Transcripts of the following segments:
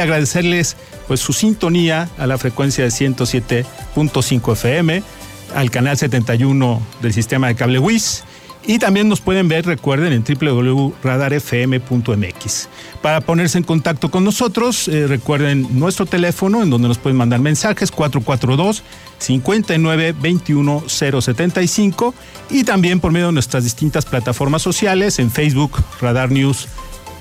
agradecerles pues su sintonía a la frecuencia de 107.5 FM, al canal 71 del sistema de cable WIS y también nos pueden ver, recuerden, en www.radarfm.mx. Para ponerse en contacto con nosotros, eh, recuerden nuestro teléfono en donde nos pueden mandar mensajes 442 59 21 075 y también por medio de nuestras distintas plataformas sociales en Facebook Radar News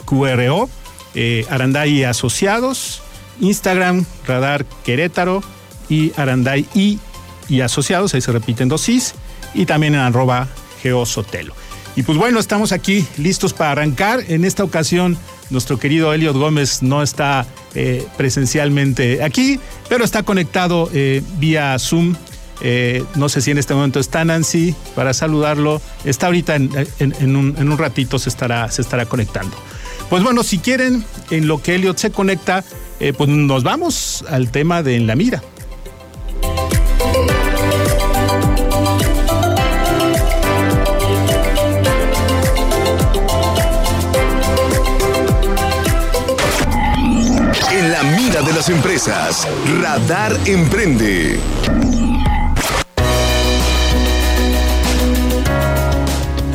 QRO, eh, Aranday Asociados, Instagram Radar Querétaro y Aranday y, y Asociados, ahí se repiten dos is, y también en arroba Geosotelo. Y pues bueno, estamos aquí listos para arrancar. En esta ocasión, nuestro querido Eliot Gómez no está eh, presencialmente aquí, pero está conectado eh, vía Zoom. Eh, no sé si en este momento está Nancy para saludarlo. Está ahorita en, un, ratito se estará, se estará conectando. Pues bueno, si quieren, en lo que Eliot se conecta, pues nos vamos al tema de En la Mira. de las empresas. Radar Emprende.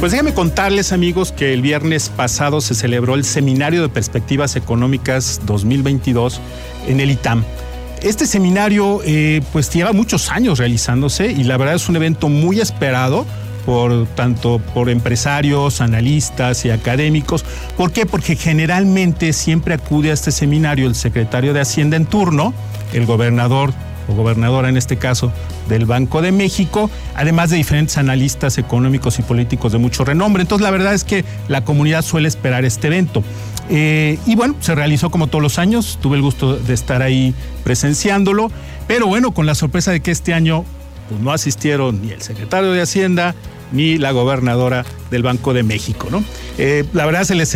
Pues déjame contarles amigos que el viernes pasado se celebró el Seminario de Perspectivas Económicas 2022 en el ITAM. Este seminario eh, pues lleva muchos años realizándose y la verdad es un evento muy esperado por tanto por empresarios, analistas y académicos. ¿Por qué? Porque generalmente siempre acude a este seminario el secretario de Hacienda en turno, el gobernador o gobernadora en este caso del Banco de México, además de diferentes analistas económicos y políticos de mucho renombre. Entonces la verdad es que la comunidad suele esperar este evento. Eh, y bueno, se realizó como todos los años, tuve el gusto de estar ahí presenciándolo, pero bueno, con la sorpresa de que este año pues, no asistieron ni el secretario de Hacienda, ni la gobernadora del Banco de México. ¿no? Eh, la verdad se les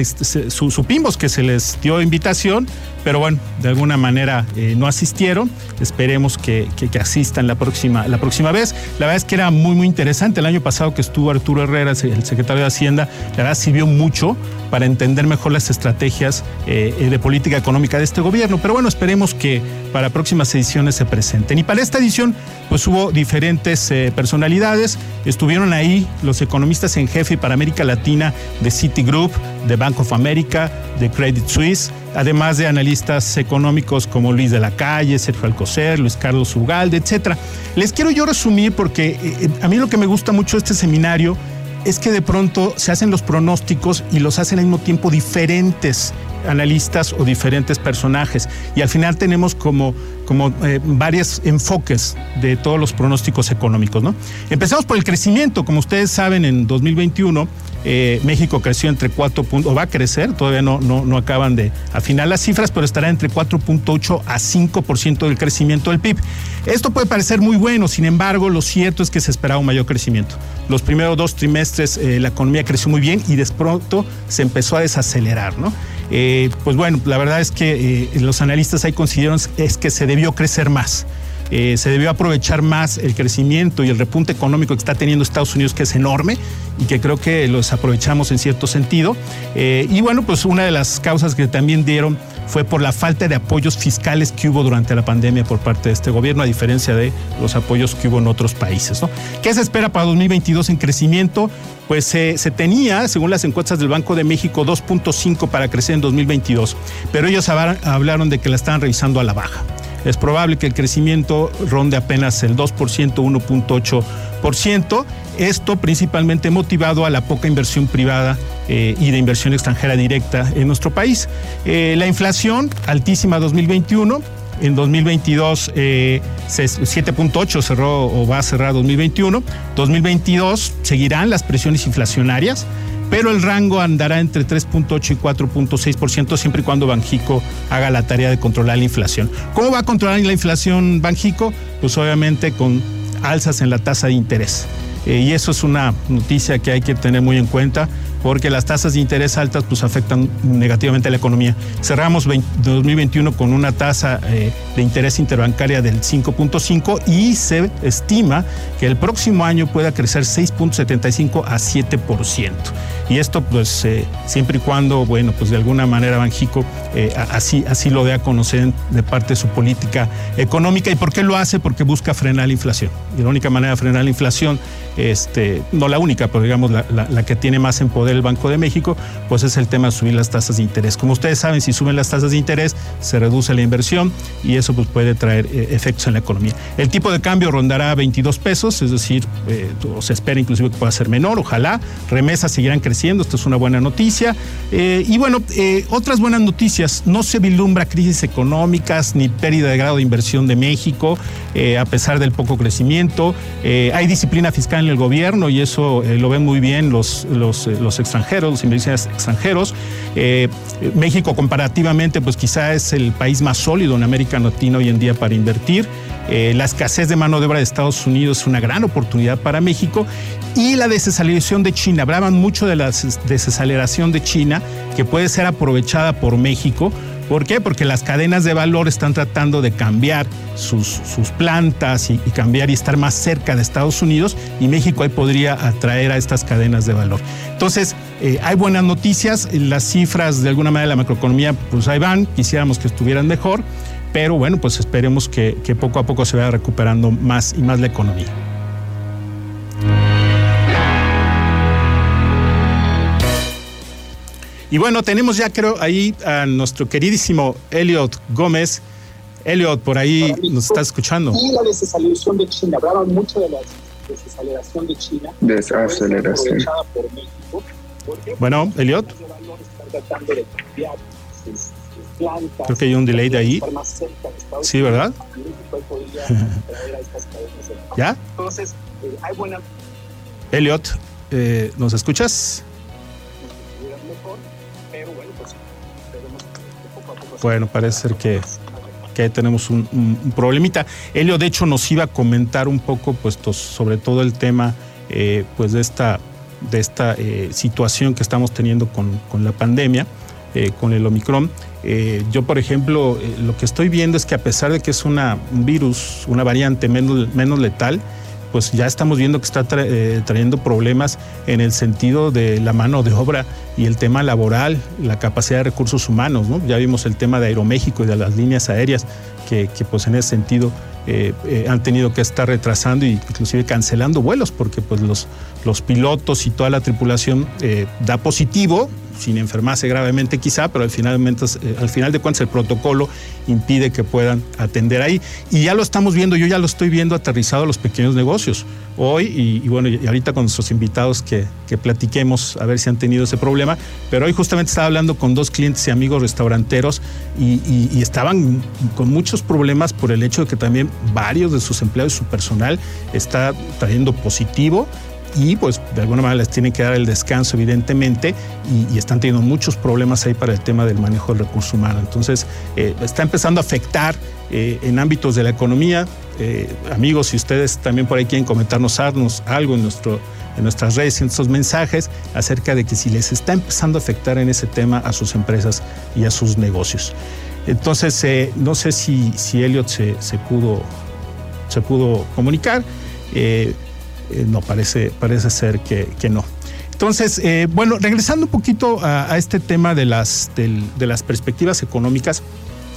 supimos que se les dio invitación, pero bueno, de alguna manera eh, no asistieron. Esperemos que, asistan la próxima, la próxima vez. La verdad es que era muy, muy interesante. El año pasado que estuvo Arturo Herrera, el secretario de Hacienda, la verdad sirvió mucho para entender mejor las estrategias eh, de política económica de este gobierno. Pero bueno, esperemos que para próximas ediciones se presenten. Y para esta edición, pues hubo diferentes personalidades. Estuvieron ahí los economistas en jefe para América Latina de Citigroup, de Bank of America, de Credit Suisse, además de analistas económicos como Luis de la Calle, Sergio Alcocer, Luis Carlos Ugalde, etc. Les quiero yo resumir porque eh, eh, a mí lo que me gusta mucho de este seminario es que de pronto se hacen los pronósticos y los hacen al mismo tiempo diferentes analistas o diferentes personajes. Y al final tenemos como, como eh, varios enfoques de todos los pronósticos económicos. ¿no? Empezamos por el crecimiento. Como ustedes saben, en 2021 eh, México creció entre 4 puntos, o va a crecer, todavía no, no, no acaban de afinar las cifras, pero estará entre 4.8 a 5% del crecimiento del PIB. Esto puede parecer muy bueno, sin embargo, lo cierto es que se esperaba un mayor crecimiento. Los primeros dos trimestres eh, la economía creció muy bien y de pronto se empezó a desacelerar, ¿no? Eh, pues bueno, la verdad es que los analistas ahí consideraron es que se debió crecer más. Eh, se debió aprovechar más el crecimiento y el repunte económico que está teniendo Estados Unidos, que es enorme y que creo que los aprovechamos en cierto sentido. Eh, y bueno, pues una de las causas que también dieron fue por la falta de apoyos fiscales que hubo durante la pandemia por parte de este gobierno, a diferencia de los apoyos que hubo en otros países. ¿Qué se espera para 2022 en crecimiento? Pues se tenía, según las encuestas del Banco de México, 2.5 para crecer en 2022, pero ellos hablaron de que la estaban revisando a la baja es probable que el crecimiento ronde apenas el 2%, 1.8%. Esto principalmente motivado a la poca inversión privada eh, y de inversión extranjera directa en nuestro país. Eh, la inflación altísima 2021, en 2022 eh, 7.8 cerró o va a cerrar 2021. 2022 seguirán las presiones inflacionarias pero el rango andará entre 3.8 y 4.6% siempre y cuando Banjico haga la tarea de controlar la inflación. ¿Cómo va a controlar la inflación Banjico? Pues obviamente con alzas en la tasa de interés. Eh, y eso es una noticia que hay que tener muy en cuenta porque las tasas de interés altas pues afectan negativamente a la economía. Cerramos 2021 con una tasa eh, de interés interbancaria del 5.5 y se estima que el próximo año pueda crecer 6.75 a 7%. Y esto pues siempre y cuando, bueno, pues de alguna manera Banjico así, así lo dé a conocer de parte de su política económica. ¿Y por qué lo hace? Porque busca frenar la inflación. Y la única manera de frenar la inflación, este, no la única, pero digamos la, la que tiene más en poder el Banco de México, pues es el tema de subir las tasas de interés. Como ustedes saben, si suben las tasas de interés, se reduce la inversión y eso pues, puede traer eh, efectos en la economía. El tipo de cambio rondará 22 pesos, es decir, eh, se espera inclusive que pueda ser menor, ojalá. Remesas seguirán creciendo, esto es una buena noticia. Eh, y bueno, otras buenas noticias, no se vislumbra crisis económicas ni pérdida de grado de inversión de México, a pesar del poco crecimiento. hay disciplina fiscal en el gobierno y eso lo ven muy bien los, los, los extranjeros, los inversionistas extranjeros. México comparativamente, pues quizá es el país más sólido en América Latina hoy en día para invertir. Eh, la escasez de mano de obra de Estados Unidos es una gran oportunidad para México y la desaceleración de China. Hablaban mucho de la desaceleración de China que puede ser aprovechada por México. ¿Por qué? Porque las cadenas de valor están tratando de cambiar sus, sus plantas y, cambiar y estar más cerca de Estados Unidos y México ahí podría atraer a estas cadenas de valor. Entonces, eh, hay buenas noticias, las cifras de alguna manera de la macroeconomía pues ahí van, quisiéramos que estuvieran mejor, pero bueno, pues esperemos que, poco a poco se vaya recuperando más y más la economía. Y bueno, tenemos ya creo ahí a nuestro queridísimo Elliot Gómez. Elliot, por ahí nos está escuchando. Y la desaceleración de China, hablaban mucho de la desaceleración de China. Desaceleración. Bueno, Elliot. Creo que hay un delay de ahí. Sí, ¿verdad? ¿Ya? Entonces, eh, hay buena... Elliot, eh, ¿nos escuchas? Bueno, parece ser que, que tenemos un, problemita. Elliot, de hecho, nos iba a comentar un poco, pues, sobre todo el tema, eh, pues, de esta, de esta situación que estamos teniendo con, con la pandemia, con el Omicron. Eh, yo, por ejemplo, eh, lo que estoy viendo es que a pesar de que es una, un virus, una variante menos, menos letal, pues ya estamos viendo que está eh, trayendo problemas en el sentido de la mano de obra y el tema laboral, la capacidad de recursos humanos. Ya vimos el tema de Aeroméxico y de las líneas aéreas que, pues en ese sentido han tenido que estar retrasando e inclusive cancelando vuelos porque pues los, los pilotos y toda la tripulación da positivo, sin enfermarse gravemente quizá, pero al final, eh, al final de cuentas el protocolo impide que puedan atender ahí. Y ya lo estamos viendo, yo ya lo estoy viendo aterrizado a los pequeños negocios hoy y, bueno, y ahorita con nuestros invitados que, platiquemos a ver si han tenido ese problema, pero hoy justamente estaba hablando con dos clientes y amigos restauranteros y, y estaban con muchos problemas por el hecho de que también varios de sus empleados y su personal está trayendo positivo y pues de alguna manera les tienen que dar el descanso evidentemente y, están teniendo muchos problemas ahí para el tema del manejo del recurso humano. Entonces eh, está empezando a afectar eh, en ámbitos de la economía. Eh, amigos, si ustedes también por ahí quieren comentarnos algo en, nuestro, en nuestras redes, en estos mensajes acerca de que si les está empezando a afectar en ese tema a sus empresas y a sus negocios. Entonces, no sé si, si Elliot se, pudo, se pudo comunicar. No, parece, parece ser que, no. Entonces, eh, bueno, regresando un poquito a, este tema de las, de, las perspectivas económicas,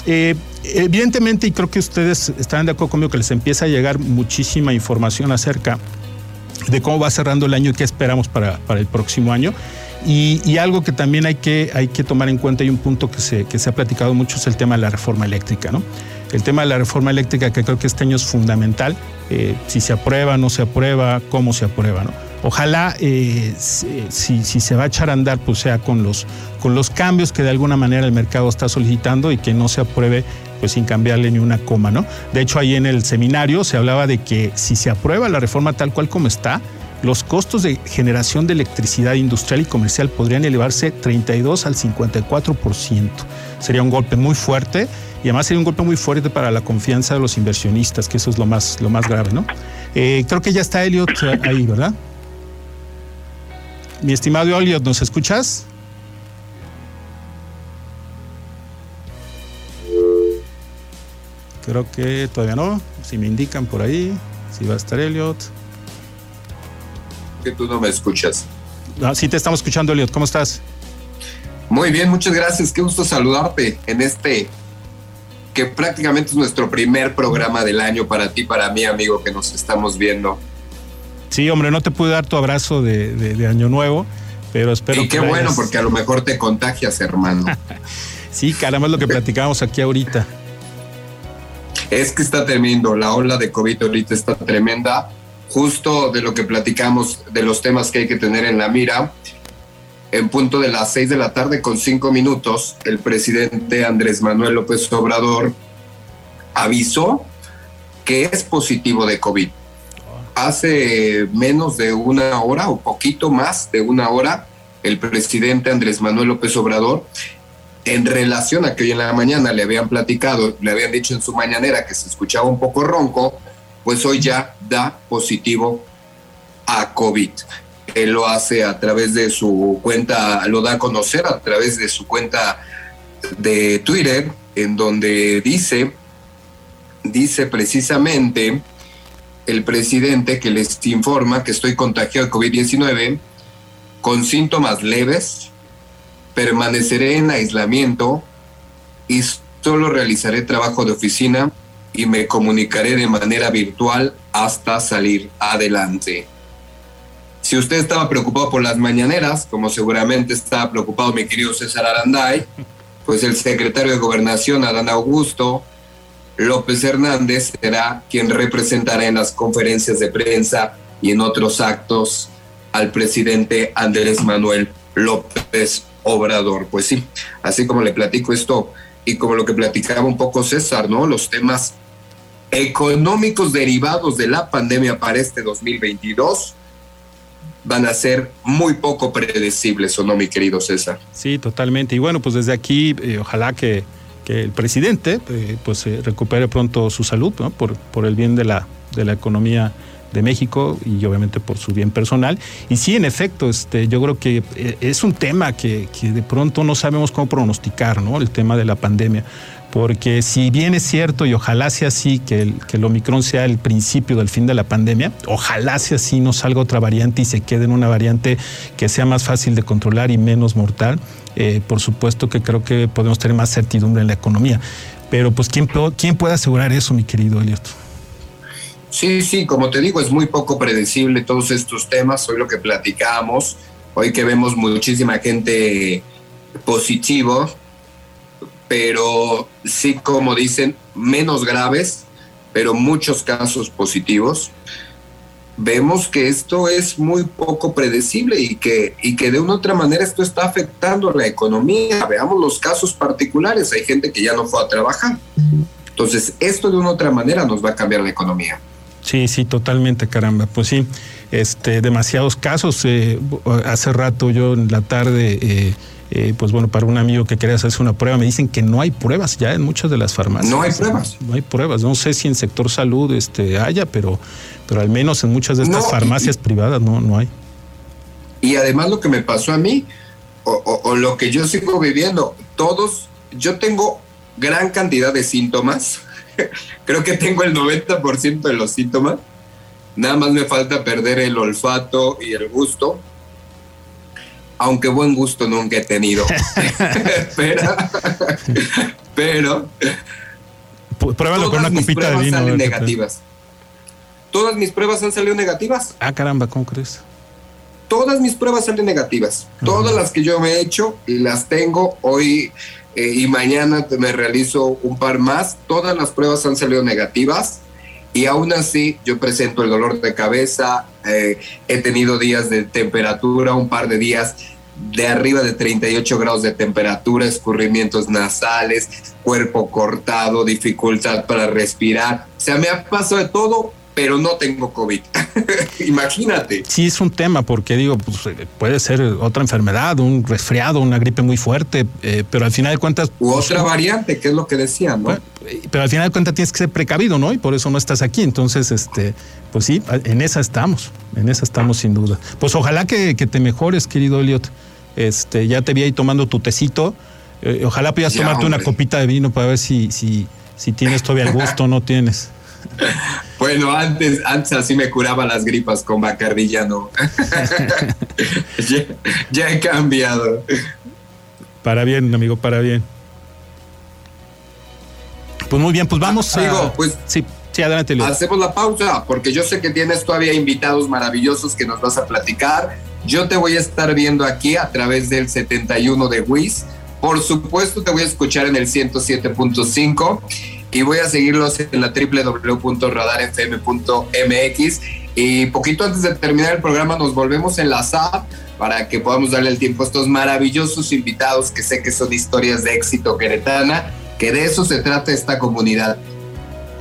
eh, evidentemente, y creo que ustedes estarán de acuerdo conmigo que les empieza a llegar muchísima información acerca de cómo va cerrando el año y qué esperamos para, para el próximo año. Y, algo que también hay que, hay que tomar en cuenta, y un punto que se, que se ha platicado mucho, es el tema de la reforma eléctrica. ¿no? El tema de la reforma eléctrica, que creo que este año es fundamental, eh, si se aprueba, no se aprueba, cómo se aprueba. ¿no? Ojalá, eh, si, si, se va a echar a andar, pues sea con los, con los cambios que de alguna manera el mercado está solicitando y que no se apruebe pues sin cambiarle ni una coma, ¿no? De hecho, ahí en el seminario se hablaba de que si se aprueba la reforma tal cual como está, los costos de generación de electricidad industrial y comercial podrían elevarse 32 al 54%. Sería un golpe muy fuerte y además sería un golpe muy fuerte para la confianza de los inversionistas, que eso es lo más, lo más grave, ¿no? Eh, creo que ya está Elliot ahí, ¿verdad? Mi estimado Elliot, ¿nos escuchas? Creo que todavía no. Si me indican por ahí, si va a estar Elliot que tú no me escuchas. Ah, sí, te estamos escuchando, Eliot. ¿Cómo estás? Muy bien, muchas gracias. Qué gusto saludarte en este que prácticamente es nuestro primer programa del año para ti, para mí, amigo, que nos estamos viendo. Sí, hombre, no te pude dar tu abrazo de, Año Nuevo, pero espero y qué bueno, porque a lo mejor te contagias, hermano. sí, caramba, es lo que platicamos aquí ahorita. Es que está tremendo, la ola de COVID ahorita está tremenda, justo de lo que platicamos, de los temas que hay que tener en la mira. En punto de las seis de la tarde con cinco minutos, el presidente Andrés Manuel López Obrador avisó que es positivo de COVID hace menos de una hora o poquito más de una hora, el presidente Andrés Manuel López Obrador, en relación a que hoy en la mañana le habían platicado, le habían dicho en su mañanera que se escuchaba un poco ronco, pues hoy ya da positivo a COVID. Él lo hace a través de su cuenta, lo da a conocer a través de su cuenta de Twitter, en donde dice, dice precisamente, el presidente que les informa que estoy contagiado de COVID-19 con síntomas leves, permaneceré en aislamiento y solo realizaré trabajo de oficina y me comunicaré de manera virtual hasta salir adelante. Si usted estaba preocupado por las mañaneras, como seguramente estaba preocupado mi querido César Aranday, pues el secretario de Gobernación, Adán Augusto, López Hernández será quien representará en las conferencias de prensa y en otros actos al presidente Andrés Manuel López Obrador. Pues sí, así como le platico esto y como lo que platicaba un poco César, ¿no? Los temas económicos derivados de la pandemia para este 2022 van a ser muy poco predecibles, ¿o no, mi querido César? Sí, totalmente. Y bueno, pues desde aquí, eh, ojalá que que el presidente eh, pues eh, recupere pronto su salud por, por el bien de la, de la economía de México y obviamente por su bien personal. Y sí, en efecto, este, yo creo que es un tema que, que de pronto no sabemos cómo pronosticar, ¿no? El tema de la pandemia porque si bien es cierto y ojalá sea así que el, que el Omicron sea el principio del fin de la pandemia, ojalá sea así, no salga otra variante y se quede en una variante que sea más fácil de controlar y menos mortal, eh, por supuesto que creo que podemos tener más certidumbre en la economía. Pero pues, ¿quién, quién puede asegurar eso, mi querido Eliot? Sí, sí, como te digo, es muy poco predecible todos estos temas, hoy lo que platicamos, hoy que vemos muchísima gente positivo, pero sí, como dicen, menos graves, pero muchos casos positivos. Vemos que esto es muy poco predecible y que, y que de una u otra manera esto está afectando la economía. Veamos los casos particulares. Hay gente que ya no fue a trabajar. Entonces, esto de una u otra manera nos va a cambiar la economía. Sí, sí, totalmente, caramba. Pues sí, este, demasiados casos. Eh, hace rato yo en la tarde eh, eh, pues bueno, para un amigo que quería hacerse una prueba, me dicen que no hay pruebas ya en muchas de las farmacias. No hay pruebas. No hay pruebas. No sé si en sector salud este, haya, pero, pero al menos en muchas de estas farmacias privadas no, no hay. Y además lo que me pasó a mí, o, o lo que yo sigo viviendo, todos, yo tengo gran cantidad de síntomas. Creo que tengo el 90% de los síntomas. Nada más me falta perder el olfato y el gusto aunque buen gusto nunca he tenido. pero, pero pruébalo con una copita de vino. Salen negativas. Todas mis pruebas han salido negativas. Ah, caramba, ¿cómo crees? Todas mis pruebas salen negativas. Todas las que yo me he hecho y las tengo hoy eh, y mañana me realizo un par más. Todas las pruebas han salido negativas y aún así yo presento el dolor de cabeza, eh, he tenido días de temperatura, un par de días de arriba de 38 grados de temperatura, escurrimientos nasales, cuerpo cortado, dificultad para respirar. O sea, me ha pasado de todo, pero no tengo COVID. Imagínate. Sí, es un tema, porque digo, pues, eh, puede ser otra enfermedad, un resfriado, una gripe muy fuerte, eh, pero al final de cuentas. U pues, otra variante, que es lo que decían, ¿no? pero al final de cuentas tienes que ser precavido, ¿no? Y por eso no estás aquí. Entonces, este, pues sí, en esa estamos, en esa estamos sin duda. Pues ojalá que, te mejores, querido Elliot. Este, ya te vi ahí tomando tu tecito. Eh, ojalá puedas tomarte una copita de vino para ver si, si, si tienes todavía el gusto o no tienes. Bueno, antes, antes así me curaba las gripas con bacardilla, no. ya, he cambiado. Para bien, amigo, para bien. Pues muy bien, pues vamos a... pues... Sí. Sí, adelante, Luis. Hacemos la pausa, porque yo sé que tienes todavía invitados maravillosos que nos vas a platicar. Yo te voy a estar viendo aquí a través del 71 de WIS. Por supuesto, te voy a escuchar en el 107.5 y voy a seguirlos en la www.radarfm.mx. Y poquito antes de terminar el programa, nos volvemos a enlazar para que podamos darle el tiempo a estos maravillosos invitados que sé que son historias de éxito queretana, que de eso se trata esta comunidad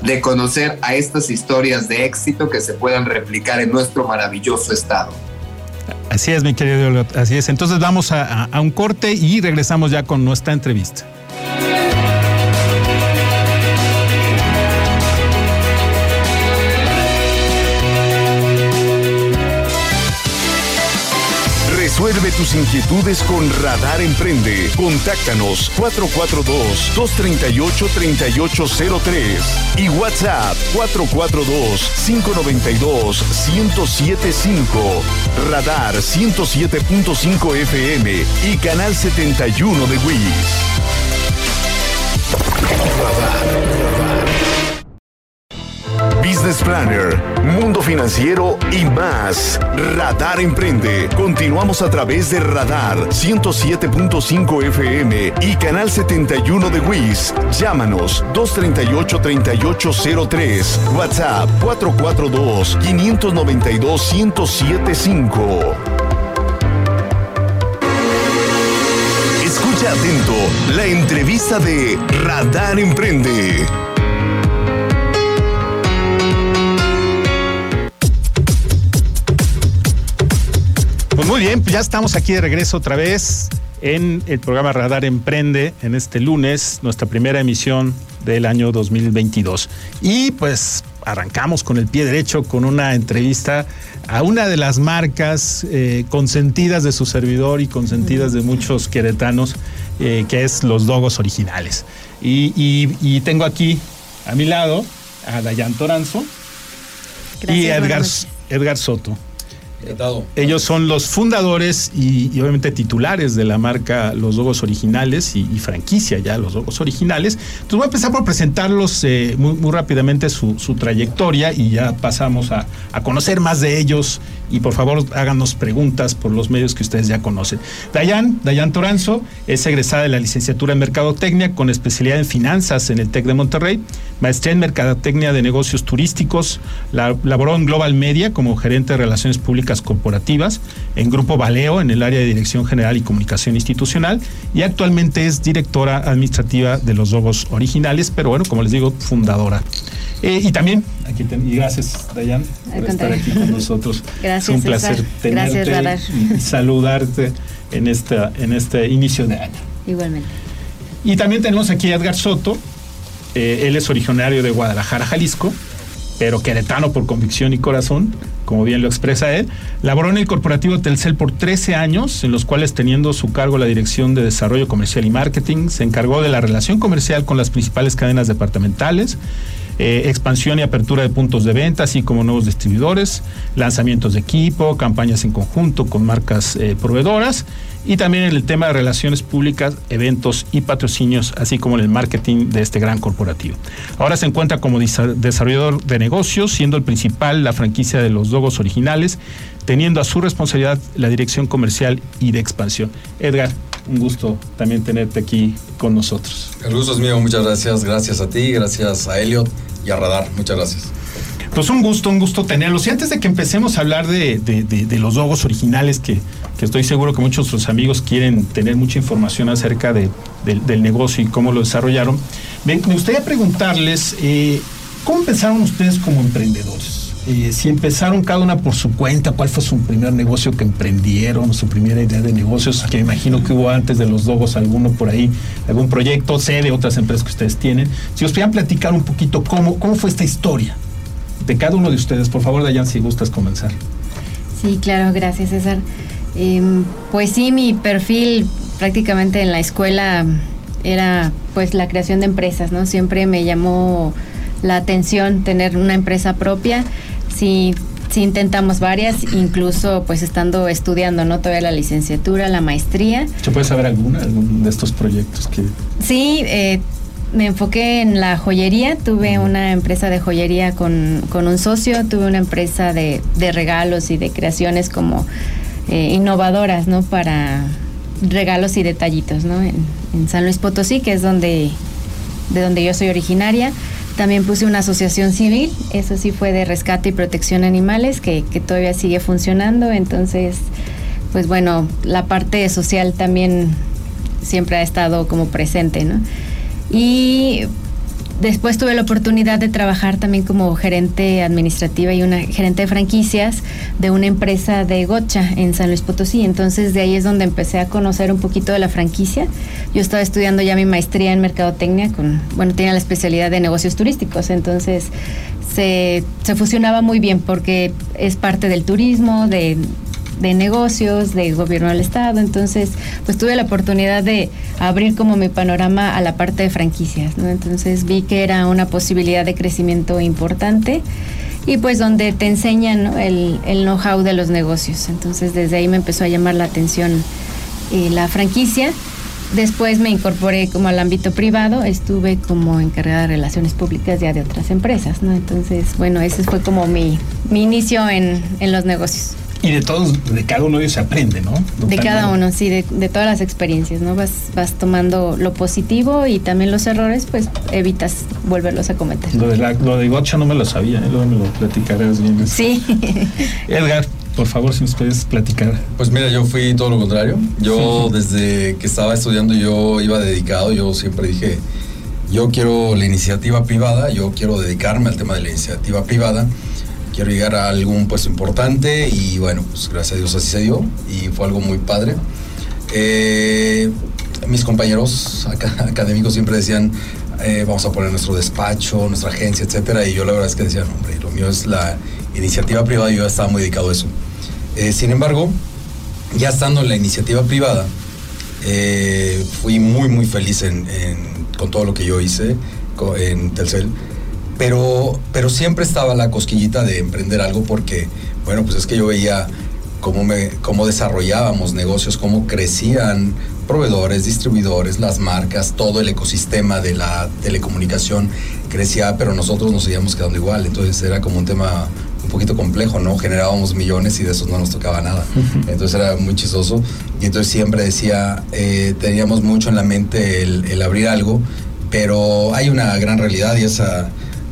de conocer a estas historias de éxito que se puedan replicar en nuestro maravilloso estado. Así es, mi querido, así es. Entonces vamos a, a un corte y regresamos ya con nuestra entrevista. Resuelve tus inquietudes con Radar Emprende. Contáctanos 442-238-3803 y WhatsApp 442-592-1075. Radar 107.5 FM y Canal 71 de WIS. Business Planner, Mundo Financiero y más. Radar Emprende. Continuamos a través de Radar 107.5 FM y Canal 71 de WIS. Llámanos 238-3803. WhatsApp 442-592-1075. Escucha atento la entrevista de Radar Emprende. Muy bien, pues ya estamos aquí de regreso otra vez en el programa Radar Emprende en este lunes, nuestra primera emisión del año 2022. Y pues arrancamos con el pie derecho con una entrevista a una de las marcas eh, consentidas de su servidor y consentidas de muchos queretanos, eh, que es los Dogos Originales. Y, tengo aquí a mi lado a Dayan Toranzo y Edgar, Edgar Soto. Ellos son los fundadores y, obviamente titulares de la marca Los Dogos Originales y, franquicia ya Los Dogos Originales. Entonces voy a empezar por presentarlos eh, muy, rápidamente su, trayectoria y ya pasamos a, a conocer más de ellos y por favor háganos preguntas por los medios que ustedes ya conocen. Dayan, Dayan Toranzo, es egresada de la licenciatura en Mercadotecnia con especialidad en finanzas en el TEC de Monterrey, maestría en Mercadotecnia de Negocios Turísticos, la, laboró en Global Media como gerente de Relaciones Públicas Corporativas, en Grupo Valeo en el área de Dirección General y Comunicación Institucional y actualmente es directora administrativa de los Logos Originales, pero bueno, como les digo, fundadora. Eh, y también, aquí y gracias, Dayan, por estar aquí con nosotros. Gracias. Es un placer tenerte y saludarte en, esta, en este inicio de año. Igualmente. Y también tenemos aquí a Edgar Soto. Eh, él es originario de Guadalajara, Jalisco, pero queretano por convicción y corazón, como bien lo expresa él. Laboró en el corporativo Telcel por 13 años, en los cuales teniendo su cargo la dirección de desarrollo comercial y marketing, se encargó de la relación comercial con las principales cadenas departamentales eh, expansión y apertura de puntos de venta, así como nuevos distribuidores, lanzamientos de equipo, campañas en conjunto con marcas eh, proveedoras y también en el tema de relaciones públicas, eventos y patrocinios, así como en el marketing de este gran corporativo. Ahora se encuentra como desarrollador de negocios, siendo el principal la franquicia de los Dogos originales, teniendo a su responsabilidad la dirección comercial y de expansión. Edgar, un gusto también tenerte aquí con nosotros. El gusto es mío, muchas gracias. Gracias a ti, gracias a Elliot y a Radar. Muchas gracias. Pues un gusto, un gusto tenerlos. Y antes de que empecemos a hablar de, los logos originales, que, estoy seguro que muchos de sus amigos quieren tener mucha información acerca del negocio y cómo lo desarrollaron, me, gustaría preguntarles, eh, ¿cómo empezaron ustedes como emprendedores? Eh, si empezaron cada una por su cuenta, cuál fue su primer negocio que emprendieron, su primera idea de negocios, que imagino que hubo antes de los Dogos alguno por ahí, algún proyecto, sé de otras empresas que ustedes tienen. Si os pudieran platicar un poquito cómo, cómo fue esta historia de cada uno de ustedes, por favor, Dayan, si gustas comenzar. Sí, claro, gracias César. Em, pues sí, mi perfil prácticamente en la escuela era pues la creación de empresas, ¿no? Siempre me llamó la atención tener una empresa propia. Sí, sí intentamos varias, incluso pues estando estudiando, ¿no? Todavía la licenciatura, la maestría. ¿Se puede saber alguna algún de estos proyectos que...? Sí, eh, me enfoqué en la joyería, tuve una empresa de joyería con, con un socio, tuve una empresa de, de regalos y de creaciones como eh, innovadoras, ¿no? Para regalos y detallitos, ¿no? En, en, San Luis Potosí, que es donde, de donde yo soy originaria. También puse una asociación civil, eso sí fue de rescate y protección de animales, que, que todavía sigue funcionando. Entonces, pues bueno, la parte social también siempre ha estado como presente, ¿no? Y después tuve la oportunidad de trabajar también como gerente administrativa y una gerente de franquicias de una empresa de gocha en San Luis Potosí. Entonces de ahí es donde empecé a conocer un poquito de la franquicia. Yo estaba estudiando ya mi maestría en mercadotecnia con, bueno, tenía la especialidad de negocios turísticos, entonces se, se fusionaba muy bien porque es parte del turismo, de de negocios, de gobierno del Estado. Entonces, pues tuve la oportunidad de abrir como mi panorama a la parte de franquicias, ¿no? Entonces vi que era una posibilidad de crecimiento importante y pues donde te enseñan el, el know-how de los negocios. Entonces, desde ahí me empezó a llamar la atención eh, la franquicia. Después me incorporé como al ámbito privado, estuve como encargada de relaciones públicas ya de otras empresas, ¿no? Entonces, bueno, ese fue como mi, mi inicio en, en los negocios. Y de todos, de cada uno de ellos se aprende, ¿no? De cada uno, sí, de, de, todas las experiencias, ¿no? Vas, vas tomando lo positivo y también los errores, pues evitas volverlos a cometer. Lo de, la, lo de Gotcha no me lo sabía, ¿eh? luego me lo platicarás bien. Sí. Edgar, por favor, si nos puedes platicar. Pues mira, yo fui todo lo contrario. Yo sí. desde que estaba estudiando, yo iba dedicado, yo siempre dije, yo quiero la iniciativa privada, yo quiero dedicarme al tema de la iniciativa privada quiero llegar a algún puesto importante y bueno, pues gracias a Dios así se dio y fue algo muy padre. Eh, mis compañeros académicos siempre decían, eh, vamos a poner nuestro despacho, nuestra agencia, etcétera, y yo la verdad es que decía, no, hombre, lo mío es la iniciativa privada y yo estaba muy dedicado a eso. Eh, sin embargo, ya estando en la iniciativa privada, eh, fui muy, muy feliz en, con todo lo que yo hice en Telcel pero, pero siempre estaba la cosquillita de emprender algo porque, bueno, pues es que yo veía cómo, me, cómo desarrollábamos negocios, cómo crecían proveedores, distribuidores, las marcas, todo el ecosistema de la telecomunicación crecía, pero nosotros nos seguíamos quedando igual. Entonces era como un tema un poquito complejo, ¿no? Generábamos millones y de esos no nos tocaba nada. Entonces era muy chistoso. Y entonces siempre decía, eh, teníamos mucho en la mente el, el abrir algo, pero hay una gran realidad y esa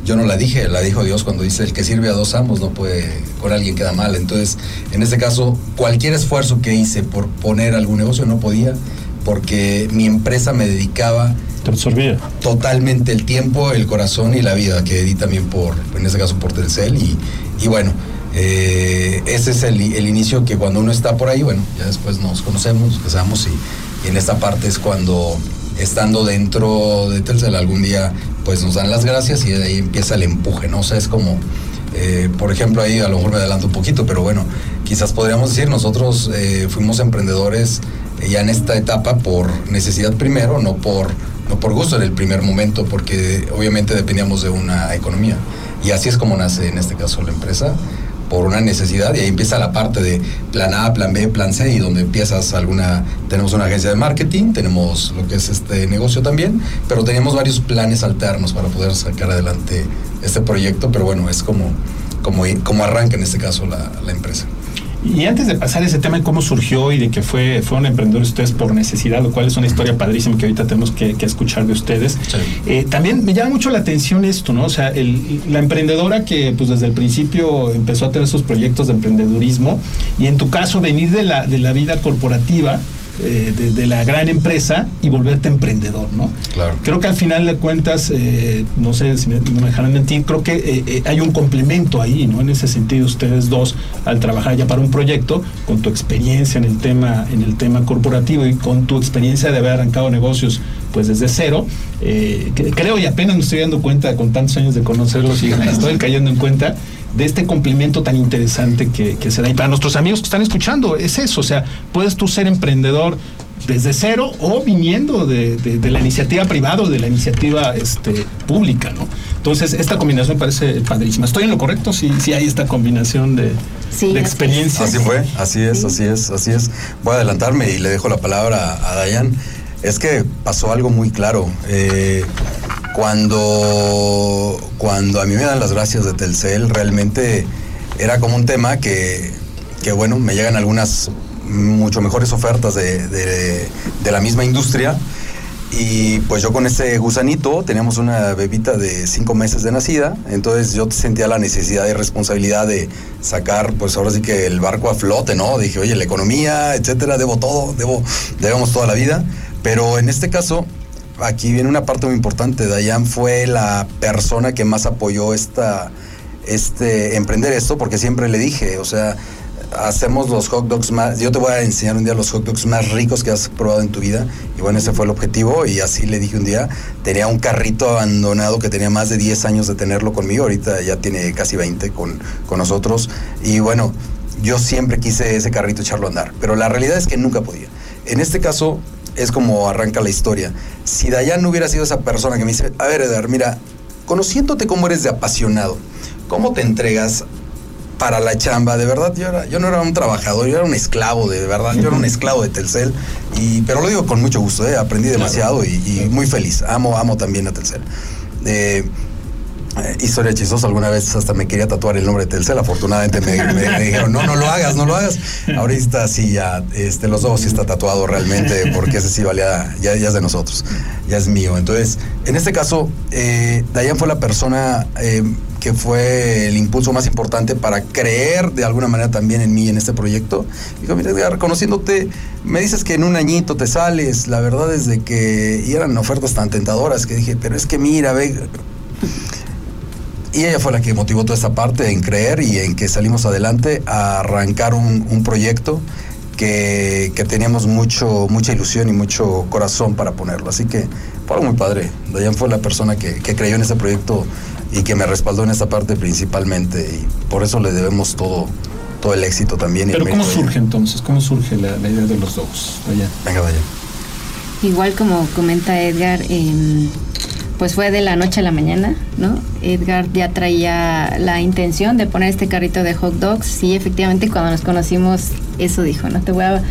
yo no la dije, la dijo Dios cuando dice el que sirve a dos amos no puede, con alguien queda mal. Entonces, en este caso, cualquier esfuerzo que hice por poner algún negocio no podía, porque mi empresa me dedicaba Te absorbía. totalmente el tiempo, el corazón y la vida, que di también por, en este caso por Telcel. Y, y bueno, eh, ese es el, el, inicio que cuando uno está por ahí, bueno, ya después nos conocemos, casamos y, y en esta parte es cuando estando dentro de Telcel algún día pues nos dan las gracias y ahí empieza el empuje, ¿no? O sea, es como, eh, por ejemplo, ahí a lo mejor me adelanto un poquito, pero bueno, quizás podríamos decir, nosotros eh, fuimos emprendedores ya en esta etapa por necesidad primero, no por, no por gusto en el primer momento, porque obviamente dependíamos de una economía. Y así es como nace en este caso la empresa por una necesidad y ahí empieza la parte de plan A, plan B, plan C y donde empiezas alguna, tenemos una agencia de marketing, tenemos lo que es este negocio también, pero teníamos varios planes alternos para poder sacar adelante este proyecto, pero bueno, es como, como, como arranca en este caso la empresa. Y antes de pasar ese tema de cómo surgió y de que fue, fueron emprendedores ustedes por necesidad, lo cual es una historia padrísima que ahorita tenemos que, que escuchar de ustedes, sí. eh, también me llama mucho la atención esto, ¿no? O sea, el, la emprendedora que pues desde el principio empezó a tener sus proyectos de emprendedurismo y en tu caso venir de la, de la vida corporativa, eh, de, de, la gran empresa y volverte emprendedor, ¿no? Claro. Creo que al final de cuentas, eh, no sé si me, no me dejarán mentir, creo que eh, eh, hay un complemento ahí, ¿no? En ese sentido, ustedes dos, al trabajar ya para un proyecto, con tu experiencia en el tema, en el tema corporativo y con tu experiencia de haber arrancado negocios pues desde cero, eh, que, creo y apenas me estoy dando cuenta con tantos años de conocerlos y me estoy cayendo en cuenta de este complemento tan interesante que, que, se da. Y para nuestros amigos que están escuchando, es eso, o sea, puedes tú ser emprendedor desde cero o viniendo de, de, de la iniciativa privada o de la iniciativa este, pública, ¿no? Entonces, esta combinación me parece padrísima. ¿Estoy en lo correcto? Sí, sí hay esta combinación de, Sí, de así es. experiencia. Así fue, así es, así es, así es. Voy a adelantarme y le dejo la palabra a Dayan. Es que pasó algo muy claro. Eh, cuando, cuando a mí me dan las gracias de Telcel, realmente era como un tema que, que bueno, me llegan algunas mucho mejores ofertas de, de- la misma industria. Y pues yo con ese gusanito teníamos una bebita de cinco meses de nacida, entonces yo sentía la necesidad y responsabilidad de sacar, pues ahora sí que el barco a flote, ¿no? Dije, oye, la economía, etcétera, debo todo, debo, debemos toda la vida. Pero en este caso, aquí viene una parte muy importante. Dayan fue la persona que más apoyó esta, este, emprender esto, porque siempre le dije, o sea, hacemos los hot dogs más, yo te voy a enseñar un día los hot dogs más ricos que has probado en tu vida. Y bueno, ese fue el objetivo y así le dije un día, tenía un carrito abandonado que tenía más de 10 años de tenerlo conmigo, ahorita ya tiene casi 20 con, con nosotros. Y bueno, yo siempre quise ese carrito echarlo a andar, pero la realidad es que nunca podía. En este caso es como arranca la historia. Si Dayan no hubiera sido esa persona que me dice, a ver, Edgar, mira, conociéndote cómo eres de apasionado, cómo te entregas para la chamba, de verdad, yo, era, yo no era un trabajador, yo era un esclavo, de verdad, yo era un esclavo de Telcel, y, pero lo digo con mucho gusto, ¿eh? aprendí demasiado y, y muy feliz, amo, amo también a Telcel. Eh, eh, historia chistosa, alguna vez hasta me quería tatuar el nombre de Telcel, afortunadamente me, dijeron, no, no lo hagas, no lo hagas. Ahorita sí ya, este, los dos sí está tatuado realmente, porque ese sí valía, ya, ya es de nosotros, ya es mío. Entonces, en este caso, eh, Dayan fue la persona eh, que fue el impulso más importante para creer de alguna manera también en mí, en este proyecto. Dijo, mira, Edgar, conociéndote, me dices que en un añito te sales, la verdad es de que, y eran ofertas tan tentadoras que dije, pero es que mira, ve, y ella fue la que motivó toda esta parte en creer y en que salimos adelante a arrancar un, un proyecto que, que teníamos mucho, mucha ilusión y mucho corazón para ponerlo. Así que fue algo muy padre. Dayan fue la persona que, que creyó en este proyecto y que me respaldó en esta parte principalmente. Y por eso le debemos todo, todo el éxito también. y el Pero ¿cómo surge entonces? ¿Cómo surge la, la idea de los dos? Venga, Dayan. Igual como comenta Edgar, em, pues fue de la noche a la mañana, ¿no? Edgar ya traía la intención de poner este carrito de hot dogs. Sí, efectivamente, cuando nos conocimos, eso dijo, ¿no? Te voy a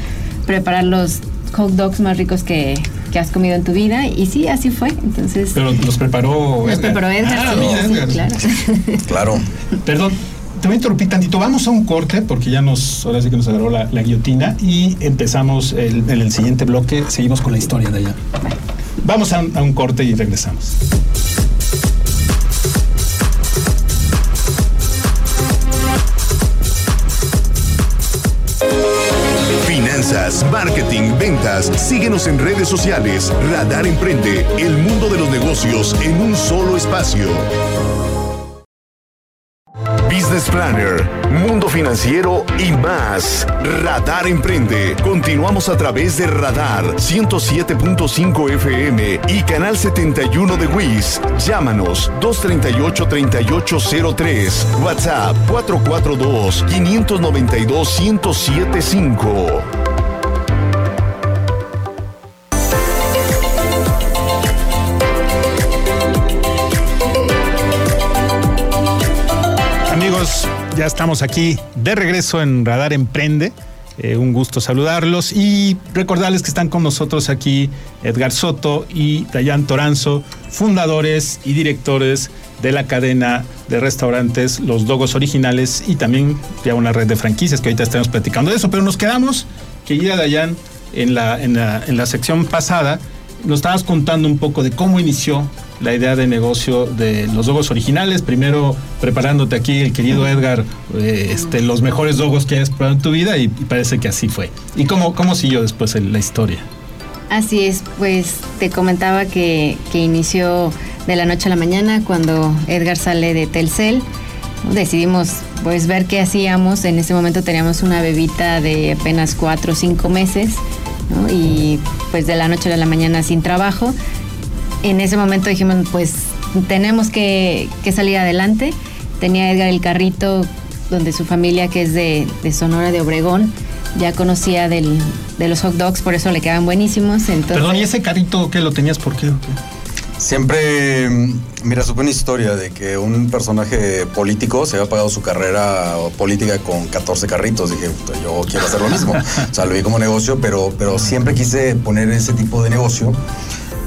preparar los hot dogs más ricos que, que has comido en tu vida. Y sí, así fue. Entonces, Pero los preparó los preparó Edgar. Ah, sí, claro. Claro. Perdón, te voy a interrumpir tantito. Vamos a un corte porque ya nos, ahora sí que nos agarró la, la guillotina y empezamos el- en el siguiente bloque. Seguimos con la historia de allá. Vamos a un, corte y regresamos. Finanzas, marketing, ventas. Síguenos en redes sociales. Radar Emprende, el mundo de los negocios en un solo espacio. Planner, Mundo Financiero y más. Radar Emprende. Continuamos a través de Radar 107.5 FM y Canal 71 de WIS. Llámanos 238-3803. WhatsApp 442-592-1075. Amigos, ya estamos aquí de regreso en Radar Emprende. Eh, un gusto saludarlos y recordarles que están con nosotros aquí Edgar Soto y Dayan Toranzo, fundadores y directores de la cadena de restaurantes Los Dogos Originales y también ya una red de franquicias que ahorita estamos platicando de eso, pero nos quedamos que ya Dayan en la, en la, en la sección pasada nos estabas contando un poco de cómo inició la idea de negocio de los dogos originales. Primero preparándote aquí, el querido Edgar, eh, este, los mejores dogos que hayas probado en tu vida y, parece que así fue. ¿Y cómo, cómo siguió después la historia? Así es, pues te comentaba que, que inició de la noche a la mañana cuando Edgar sale de Telcel. Decidimos pues ver qué hacíamos. En ese momento teníamos una bebita de apenas cuatro o cinco meses y pues de la noche a la mañana sin trabajo. En ese momento dijimos pues tenemos que, que salir adelante. Tenía Edgar el carrito donde su familia que es de, de Sonora de Obregón ya conocía del- de los hot dogs, por eso le quedaban buenísimos. Entonces, Perdón, ¿y ese carrito que lo tenías por qué? o qué? Siempre, mira, supe una historia de que un personaje político se había pagado su carrera política con 14 carritos. Dije, yo quiero hacer lo mismo. o sea, lo vi como negocio, pero, pero siempre quise poner ese tipo de negocio.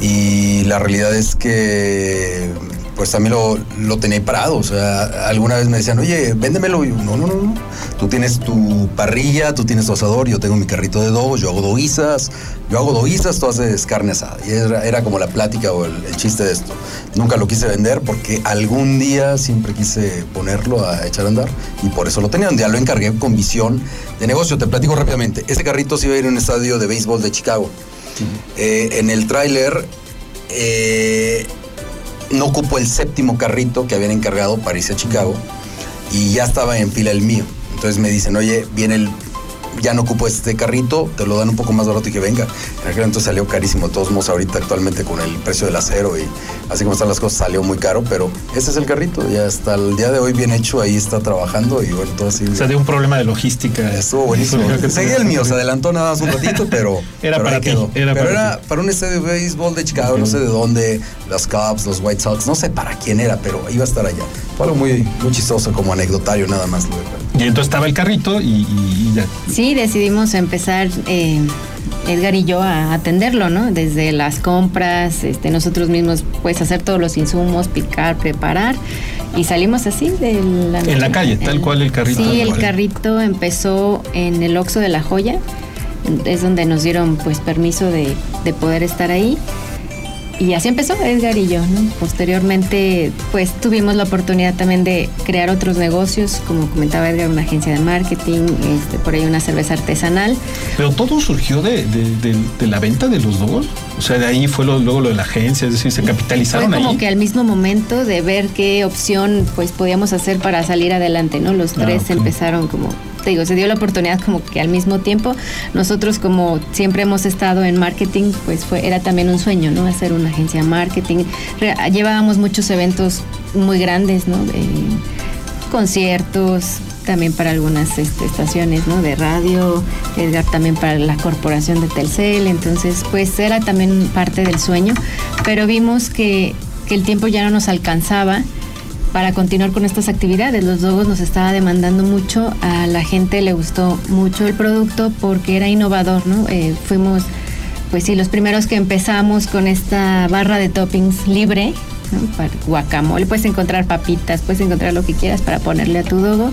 Y la realidad es que pues también lo, lo tenía parado. O sea, alguna vez me decían, oye, véndemelo. Y yo, no, no, no, no. Tú tienes tu parrilla, tú tienes tu asador, yo tengo mi carrito de dogos, yo hago doguizas, yo hago doguizas, tú haces carne asada. Y era, era como la plática o el, el, chiste de esto. Nunca lo quise vender porque algún día siempre quise ponerlo a echar a andar y por eso lo tenía. Un día lo encargué con visión de negocio. Te platico rápidamente. Ese carrito se iba a ir a un estadio de béisbol de Chicago. Eh, en el tráiler eh, no ocupó el séptimo carrito que habían encargado para irse a Chicago y ya estaba en fila el mío. Entonces me dicen, oye, viene el ya no ocupo este carrito, te lo dan un poco más barato y que venga. En aquel entonces salió carísimo. De todos modos, ahorita actualmente con el precio del acero y así como están las cosas, salió muy caro, pero ese es el carrito. Ya hasta el día de hoy bien hecho, ahí está trabajando y bueno, todo así. O sea, de un problema de logística. Estuvo buenísimo. Seguía el mío, se adelantó nada más un ratito, pero. era pero para ahí ti. quedó. Era pero para era ti. para un estadio de béisbol de Chicago, no sé de dónde, los Cubs, los White Sox, no sé para quién era, pero iba a estar allá. Fue algo muy, muy chistoso, como anecdotario nada más. Y entonces estaba el carrito y, y- y ya. Sí, decidimos empezar eh, Edgar y yo a atenderlo, ¿no? Desde las compras, este, nosotros mismos pues hacer todos los insumos, picar, preparar y salimos así de la, En la calle, tal cual el carrito. Sí, el cual. carrito empezó en el Oxxo de la Joya, es donde nos dieron pues permiso de, de poder estar ahí. Y así empezó Edgar y yo, ¿no? Posteriormente, pues tuvimos la oportunidad también de crear otros negocios, como comentaba Edgar, una agencia de marketing, este, por ahí una cerveza artesanal. Pero todo surgió de, de- de- de la venta de los dos. O sea, de ahí fue lo- luego lo de la agencia, es decir, se Fue capitalizaron como ahí. que al mismo momento de ver qué opción pues podíamos hacer para salir adelante, ¿no? Los Ah, tres empezaron como, te digo, se dio la oportunidad como que al mismo tiempo. Nosotros como siempre hemos estado en marketing, pues fue, era también un sueño, ¿no? Hacer una agencia de marketing. Llevábamos muchos eventos muy grandes, ¿no? Conciertos, también para algunas este, estaciones ¿no? de radio, Edgar también para la corporación de Telcel, entonces pues era también parte del sueño, pero vimos que, que el tiempo ya no nos alcanzaba para continuar con estas actividades. Los Dogos nos estaba demandando mucho, a la gente le gustó mucho el producto porque era innovador, ¿no? Eh, fuimos, pues sí, los primeros que empezamos con esta barra de toppings libre, guacamole, puedes encontrar papitas, puedes encontrar lo que quieras para ponerle a tu dogo.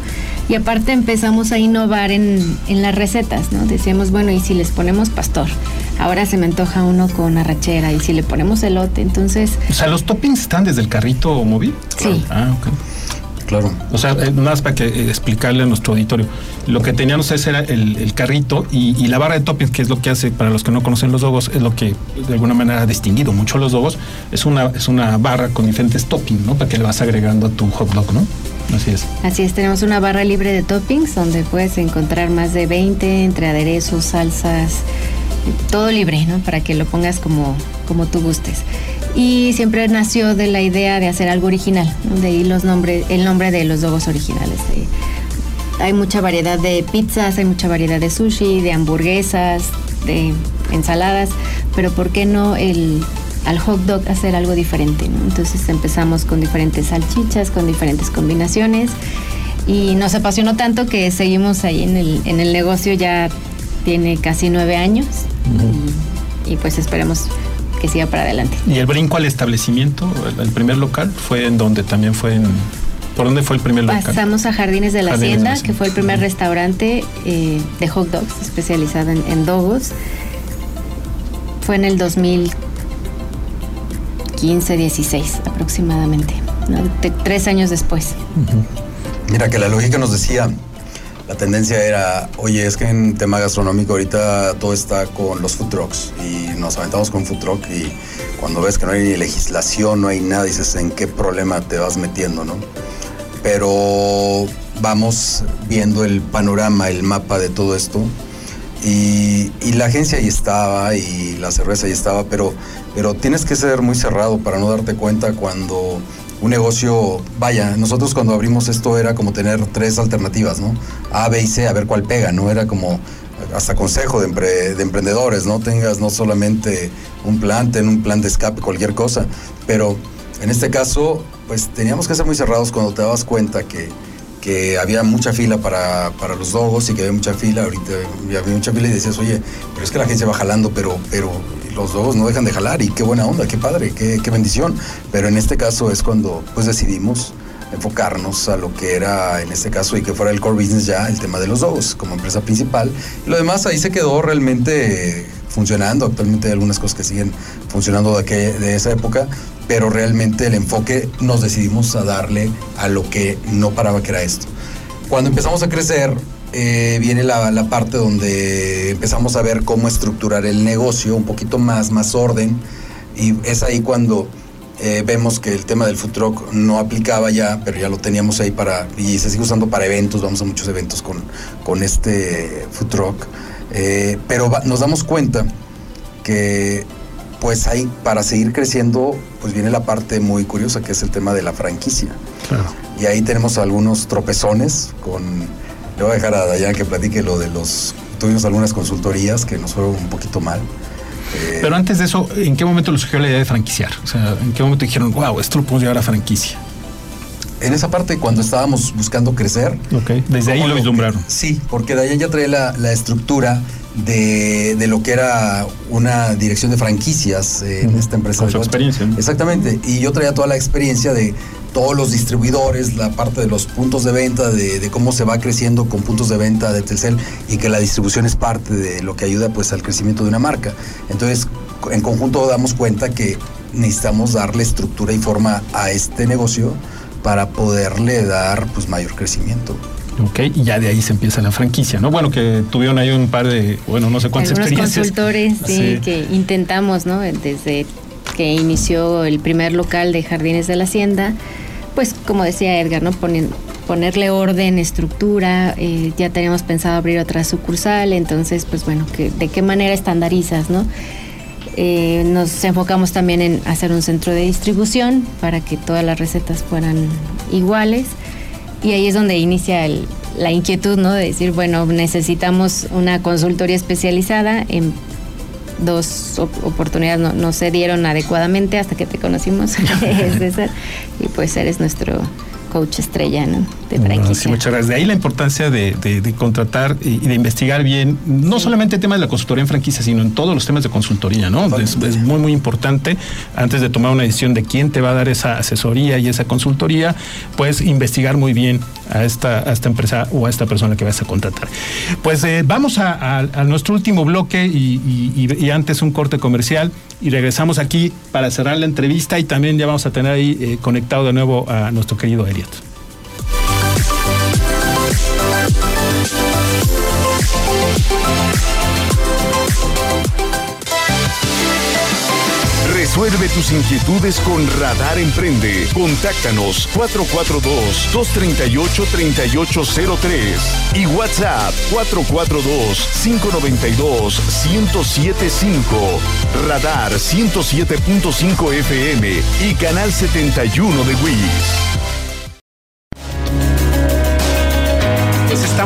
Y aparte empezamos a innovar en, en las recetas, ¿no? Decíamos, bueno, ¿y si les ponemos pastor? Ahora se me antoja uno con arrachera, y si le ponemos elote, entonces... O sea, los toppings están desde el carrito móvil. Sí. Ah, ok. Claro. O sea, eh, nada más para que eh, explicarle a nuestro auditorio. Lo que teníamos ese era el, el carrito y, y la barra de toppings, que es lo que hace, para los que no conocen los dogos, es lo que de alguna manera ha distinguido mucho los dogos. Es una, es una barra con diferentes toppings, ¿no? Para que le vas agregando a tu hot dog, ¿no? Así es. Así es, tenemos una barra libre de toppings donde puedes encontrar más de 20 entre aderezos, salsas, todo libre, ¿no? Para que lo pongas como, como tú gustes. Y siempre nació de la idea de hacer algo original, de ahí los nombres, el nombre de los dogos originales. hay mucha variedad de pizzas, hay mucha variedad de sushi, de hamburguesas, de ensaladas, pero ¿por qué no el al hot dog hacer algo diferente? ¿no? Entonces empezamos con diferentes salchichas, con diferentes combinaciones y nos apasionó tanto que seguimos ahí en el, en el negocio ya tiene casi nueve años y, y pues esperemos que siga para adelante. Y el brinco al establecimiento, el, el primer local, fue en donde también fue en. ¿Por dónde fue el primer local? Pasamos a Jardines de la Jardines de la Hacienda, que fue el primer restaurante eh, de hot dogs especializado en, en dogos. Fue en el 2015-16 aproximadamente, ¿no? Te- tres años después. Mira que la lógica nos decía, la tendencia era, oye, es que en tema gastronómico ahorita todo está con los food trucks y nos aventamos con food truck y cuando ves que no hay ni legislación, no hay nada, dices, ¿en qué problema te vas metiendo, no? Pero vamos viendo el panorama, el mapa de todo esto y, la agencia ahí estaba y la cerveza ahí estaba, pero, pero tienes que ser muy cerrado para no darte cuenta cuando un negocio, vaya, nosotros cuando abrimos esto era como tener tres alternativas, ¿no? A, B y C, a ver cuál pega, ¿no? Era como hasta consejo de, de, emprendedores, no tengas no solamente un plan, ten un plan de escape, cualquier cosa, pero en este caso, pues teníamos que ser muy cerrados cuando te dabas cuenta que, que había mucha fila para, para, los dogos y que había mucha fila, ahorita había mucha fila y decías, oye, pero es que la gente va jalando, pero, pero los dogos no dejan de jalar y qué buena onda, qué padre, qué, qué bendición. Pero en este caso es cuando pues decidimos enfocarnos a lo que era en este caso y que fuera el core business ya el tema de los dogos como empresa principal. Y lo demás ahí se quedó realmente funcionando. Actualmente hay algunas cosas que siguen funcionando de, de esa época, pero realmente el enfoque nos decidimos a darle a lo que no paraba que era esto. Cuando empezamos a crecer, eh, viene la, la, parte donde empezamos a ver cómo estructurar el negocio, un poquito más, más orden, y es ahí cuando eh, vemos que el tema del food truck no aplicaba ya, pero ya lo teníamos ahí para, y se sigue usando para eventos, vamos a muchos eventos con, con este food truck, eh, pero nos damos cuenta que pues ahí para seguir creciendo, pues viene la parte muy curiosa que es el tema de la franquicia. Y ahí tenemos algunos tropezones con, le voy a dejar a Dayan que platique lo de los, tuvimos algunas consultorías que nos fueron un poquito mal. Eh, Pero antes de eso, ¿en qué momento les surgió la idea de franquiciar? O sea, ¿en qué momento dijeron, wow, esto lo podemos llevar a franquicia? En esa parte, cuando estábamos buscando crecer. Ok, desde ahí lo vislumbraron. Sí, porque de ya trae la, la estructura de, de, lo que era una dirección de franquicias en esta empresa. Con su experiencia. Exactamente. Y yo traía toda la experiencia de todos los distribuidores, la parte de los puntos de venta, de, cómo se va creciendo con puntos de venta de Telcel y que la distribución es parte de lo que ayuda pues al crecimiento de una marca. Entonces, en conjunto damos cuenta que necesitamos darle estructura y forma a este negocio para poderle dar pues mayor crecimiento. Ok, y ya de ahí se empieza la franquicia, ¿no? Bueno, que tuvieron ahí un par de, bueno, no sé cuántas Algunos experiencias. consultores, sí, que intentamos, ¿no? Desde que inició el primer local de Jardines de la Hacienda, pues como decía Edgar, ¿no? ponerle orden, estructura, eh, ya teníamos pensado abrir otra sucursal, entonces, pues bueno, que, ¿de qué manera estandarizas, no? Eh, nos enfocamos también en hacer un centro de distribución para que todas las recetas fueran iguales y ahí es donde inicia la inquietud, ¿no? De decir, bueno, necesitamos una consultoría especializada en dos oportunidades no, se dieron adecuadamente hasta que te conocimos, César, y pues eres nuestro coach estrella, ¿no? De franquicia. sí, muchas gracias. De ahí la importancia de, contratar y, de investigar bien, no solamente el tema de la consultoría en franquicia, sino en todos los temas de consultoría, ¿no? Es, muy, muy importante, antes de tomar una decisión de quién te va a dar esa asesoría y esa consultoría, pues investigar muy bien a esta, a esta empresa o a esta persona que vas a contratar. Pues eh, vamos a, nuestro último bloque y, antes un corte comercial y regresamos aquí para cerrar la entrevista y también ya vamos a tener ahí eh, conectado de nuevo a nuestro querido Resuelve tus inquietudes con Radar Emprende. Contáctanos 442-238-3803 y WhatsApp 442-592-1075. Radar 107.5 FM y Canal 71 de WIS.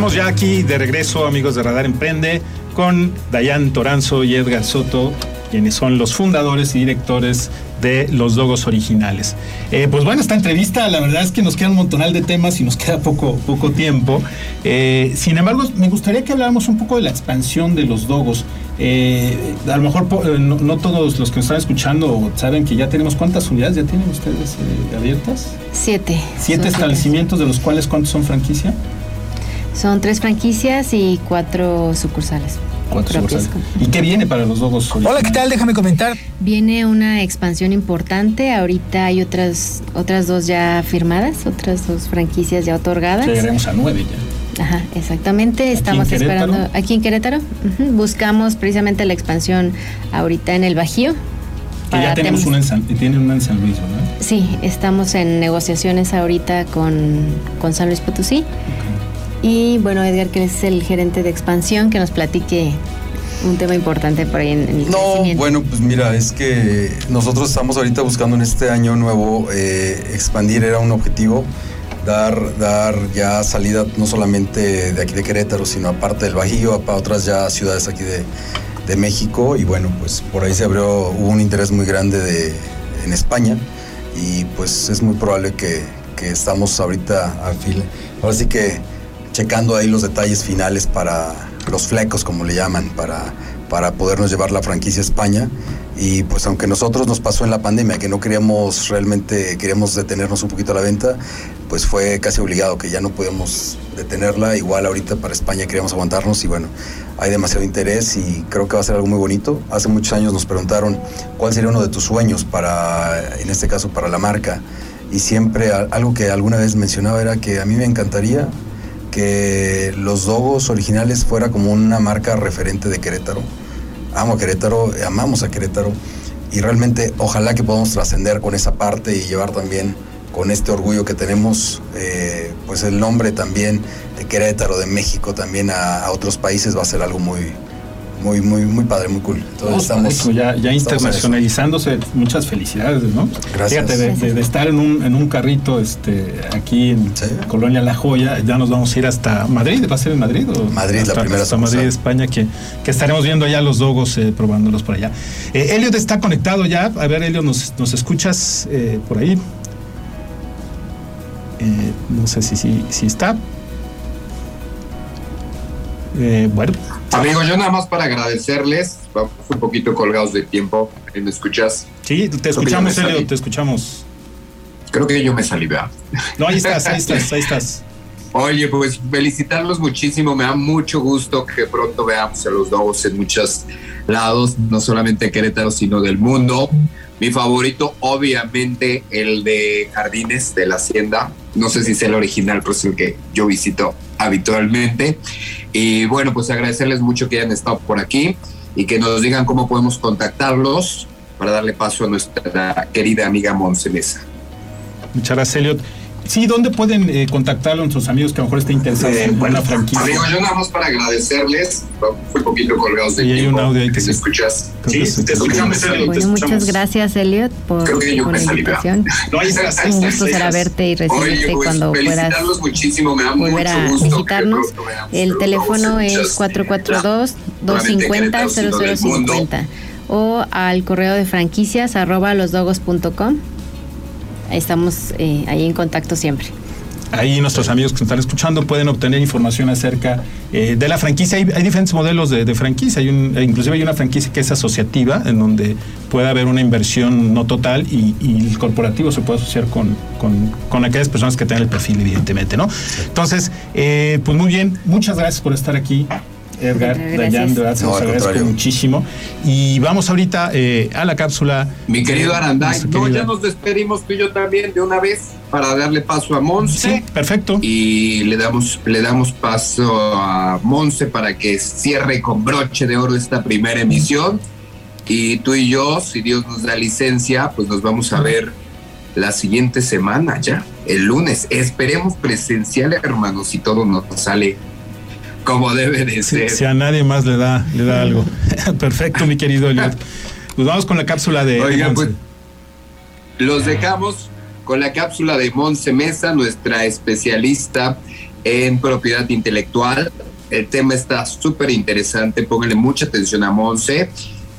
Estamos ya aquí de regreso, amigos de Radar Emprende, con Dayan Toranzo y Edgar Soto quienes son los fundadores y directores de los Dogos originales. Eh, pues bueno, esta entrevista, la verdad es que nos queda un montonal de temas y nos queda poco, poco tiempo. Eh, sin embargo, me gustaría que habláramos un poco de la expansión de los Dogos. Eh, a lo mejor no, todos los que nos están escuchando saben que ya tenemos cuántas unidades ya tienen ustedes abiertas. Siete. Siete establecimientos, de los cuales cuántos son franquicia. Son tres franquicias y cuatro sucursales. ¿Y qué viene para los Dogos? Hola, ¿qué tal? Déjame comentar. Viene una expansión importante. Ahorita hay otras, otras dos ya firmadas, otras dos franquicias ya otorgadas. Llegaremos a nueve ya. Ajá, exactamente. Estamos esperando aquí en Querétaro. Buscamos precisamente la expansión ahorita en el Bajío. Que ya tenemos una en San, tienen una en San Luis, ¿verdad? Sí, estamos en negociaciones ahorita con, con San Luis Potosí. Y bueno, Edgar, que es el gerente de expansión, que nos platique un tema importante por ahí en, el No, bueno, pues mira, es que nosotros estamos ahorita buscando en este año nuevo eh, expandir, era un objetivo. dar, dar ya salida no solamente de aquí de Querétaro, sino aparte del Bajío, para otras ya ciudades aquí de, de México. Y bueno, pues por ahí se abrió, hubo un interés muy grande de, en España y pues es muy probable que, que estamos ahorita al fila. Ahora sí que checando ahí los detalles finales para los flecos, como le llaman, para, para podernos llevar la franquicia a España. Y pues aunque nosotros nos pasó en la pandemia que no queríamos realmente, queríamos detenernos un poquito a la venta, pues fue casi obligado que ya no podíamos detenerla. Igual ahorita para España queríamos aguantarnos y bueno, hay demasiado interés y creo que va a ser algo muy bonito. Hace muchos años nos preguntaron cuál sería uno de tus sueños para, en este caso, para la marca. Y siempre algo que alguna vez mencionaba era que a mí me encantaría que los Dogos originales fuera como una marca referente de Querétaro. Amo a Querétaro, amamos a Querétaro y realmente ojalá que podamos trascender con esa parte y llevar también con este orgullo que tenemos, eh, pues el nombre también de Querétaro, de México también a, a otros países va a ser algo muy, muy, muy, muy padre, muy cool. Entonces estamos, ya, ya internacionalizándose, muchas felicidades, ¿no? Gracias. Fíjate, de, estar en un, en un carrito este, aquí en Colonia La Joya, ya nos vamos a ir hasta Madrid, ¿va a ser en Madrid? O Madrid, hasta, la primera Hasta Madrid, España, que, que, estaremos viendo allá los dogos, eh, probándolos por allá. Eh, Elliot está conectado ya, a ver, Elliot, ¿nos, nos escuchas eh, por ahí? Eh, no sé si, si, si está. Eh, bueno. Amigos, yo nada más para agradecerles, vamos un poquito colgados de tiempo, ¿me escuchas? Sí, te escuchamos, Elio, te escuchamos. Creo que yo me salí, ¿verdad? No, ahí estás, ahí estás, ahí estás. Oye, pues felicitarlos muchísimo, me da mucho gusto que pronto veamos a los Dogos en muchos lados, no solamente Querétaro, sino del mundo. Mi favorito, obviamente, el de Jardines de la Hacienda. No sé si es el original, pero es el que yo visito habitualmente. Y bueno, pues agradecerles mucho que hayan estado por aquí y que nos digan cómo podemos contactarlos para darle paso a nuestra querida amiga Monse Mesa. Muchas gracias, Elliot. Sí, ¿dónde pueden eh, contactarlo nuestros amigos que a lo mejor estén interesados eh, en bueno, una franquicia? Amigo, yo nada más para agradecerles, fue un poquito colgados de y hay un audio ahí que se escuchas. Sí, sí, te escuchamos. Bueno, muchas gracias, Elliot, por, Creo que yo por la invitación. No, ahí estás, ahí Un gusto será verte y recibirte Oye, pues, cuando puedas muchísimo, me da volver a mucho gusto visitarnos. El los teléfono es muchas- 442-250-0050 o al correo de franquicias arroba losdogos.com. Estamos eh, ahí en contacto siempre. Ahí nuestros amigos que nos están escuchando pueden obtener información acerca eh, de la franquicia. Hay, hay diferentes modelos de, de franquicia. Hay un, eh, inclusive hay una franquicia que es asociativa, en donde puede haber una inversión no total y, y el corporativo se puede asociar con, con, con aquellas personas que tengan el perfil, evidentemente, ¿no? Entonces, eh, pues muy bien. Muchas gracias por estar aquí. Edgar, Gracias. Dayan, de verdad, se No, agradezco contrario. muchísimo. Y vamos ahorita eh, a la cápsula. Mi querido Aranday, Nuestra no, querida- ya nos despedimos tú y yo también de una vez para darle paso a Monse. Sí, perfecto. y le damos, le damos paso a Monse para que cierre con broche de oro esta primera emisión. Y tú y yo, si Dios nos da licencia, pues nos vamos a ver la siguiente semana ya, el lunes. Esperemos presencial, hermanos, si todo nos sale como debe de ser. si a nadie más le da, le da algo. Perfecto, mi querido Elliot. Pues vamos con la cápsula de. Oigan, pues los dejamos con la cápsula de Monse Mesa, nuestra especialista en propiedad intelectual. El tema está súper interesante, pónganle mucha atención a Monse.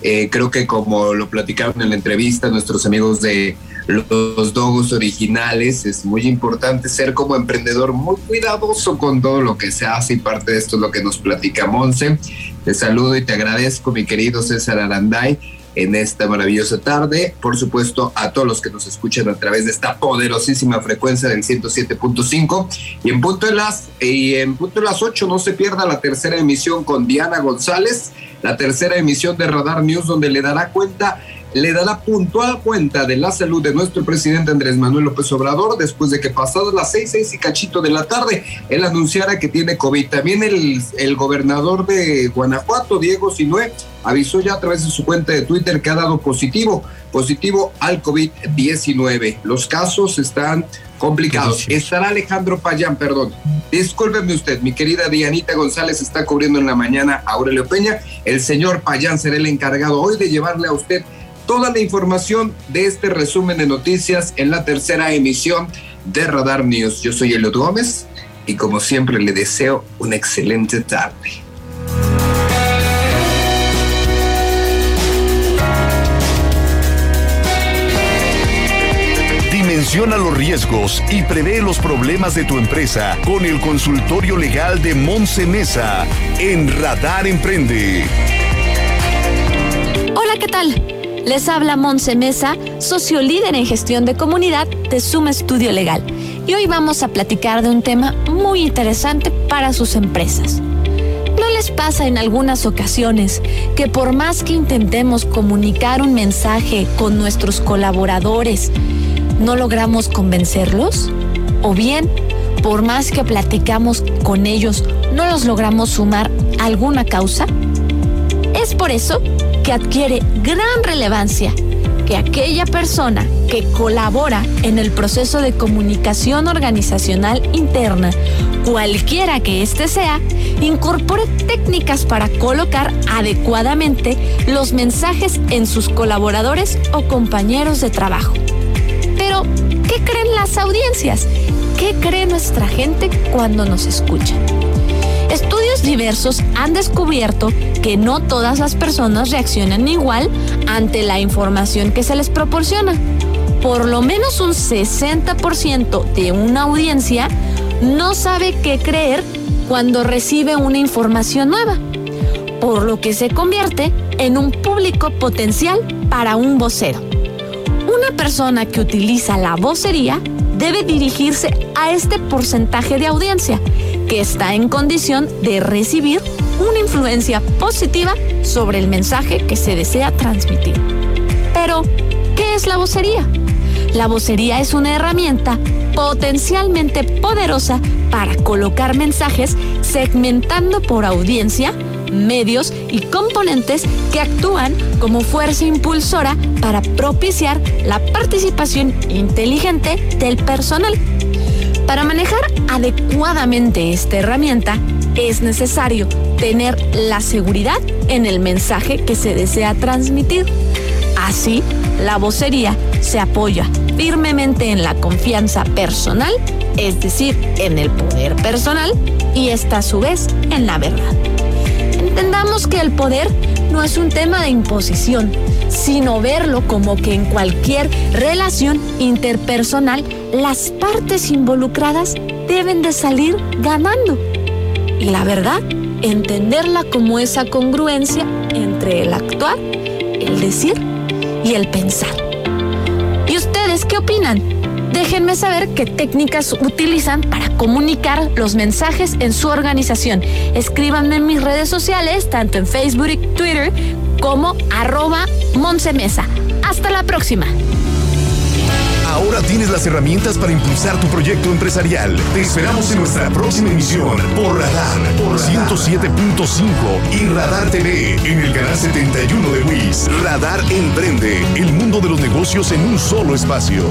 Eh, creo que como lo platicaron en la entrevista nuestros amigos de los dogos originales, es muy importante ser como emprendedor muy cuidadoso con todo lo que se hace y parte de esto es lo que nos platica Monse. Te saludo y te agradezco, mi querido César Aranday, en esta maravillosa tarde. Por supuesto, a todos los que nos escuchan a través de esta poderosísima frecuencia del 107.5 y en punto de las y en punto de las 8 no se pierda la tercera emisión con Diana González, la tercera emisión de Radar News donde le dará cuenta le dará puntual cuenta de la salud de nuestro presidente Andrés Manuel López Obrador después de que pasadas las seis, seis y cachito de la tarde, él anunciara que tiene COVID. También el, el gobernador de Guanajuato, Diego Sinué, avisó ya a través de su cuenta de Twitter que ha dado positivo, positivo al COVID-19. Los casos están complicados. Estará Alejandro Payán, perdón. Discúlpeme usted, mi querida Dianita González está cubriendo en la mañana a Aurelio Peña. El señor Payán será el encargado hoy de llevarle a usted toda la información de este resumen de noticias en la tercera emisión de Radar News. Yo soy Eliot Gómez y como siempre le deseo una excelente tarde. Dimensiona los riesgos y prevé los problemas de tu empresa con el consultorio legal de Monse Mesa en Radar Emprende. Hola, ¿qué tal? Les habla Monse Mesa, socio líder en gestión de comunidad de Suma Estudio Legal. Y hoy vamos a platicar de un tema muy interesante para sus empresas. ¿No les pasa en algunas ocasiones que por más que intentemos comunicar un mensaje con nuestros colaboradores, no logramos convencerlos? ¿O bien, por más que platicamos con ellos, no los logramos sumar a alguna causa? Es por eso que adquiere gran relevancia que aquella persona que colabora en el proceso de comunicación organizacional interna, cualquiera que éste sea, incorpore técnicas para colocar adecuadamente los mensajes en sus colaboradores o compañeros de trabajo. Pero, ¿qué creen las audiencias? ¿Qué cree nuestra gente cuando nos escucha? Estudios diversos han descubierto que no todas las personas reaccionan igual ante la información que se les proporciona. Por lo menos un 60% de una audiencia no sabe qué creer cuando recibe una información nueva, por lo que se convierte en un público potencial para un vocero. Una persona que utiliza la vocería debe dirigirse a este porcentaje de audiencia que está en condición de recibir una influencia positiva sobre el mensaje que se desea transmitir. Pero, ¿qué es la vocería? La vocería es una herramienta potencialmente poderosa para colocar mensajes segmentando por audiencia, medios y componentes que actúan como fuerza impulsora para propiciar la participación inteligente del personal. Para manejar adecuadamente esta herramienta es necesario tener la seguridad en el mensaje que se desea transmitir. Así, la vocería se apoya firmemente en la confianza personal, es decir, en el poder personal, y está a su vez en la verdad. Entendamos que el poder no es un tema de imposición, sino verlo como que en cualquier relación interpersonal las partes involucradas deben de salir ganando. Y la verdad, entenderla como esa congruencia entre el actuar, el decir y el pensar. ¿Y ustedes qué opinan? Déjenme saber qué técnicas utilizan para comunicar los mensajes en su organización. Escríbanme en mis redes sociales, tanto en Facebook y Twitter, como arroba Monsemesa. Hasta la próxima. Ahora tienes las herramientas para impulsar tu proyecto empresarial. Te esperamos en nuestra próxima emisión por Radar, por 107.5 y Radar TV en el canal 71 de WIS. Radar Emprende, el mundo de los negocios en un solo espacio.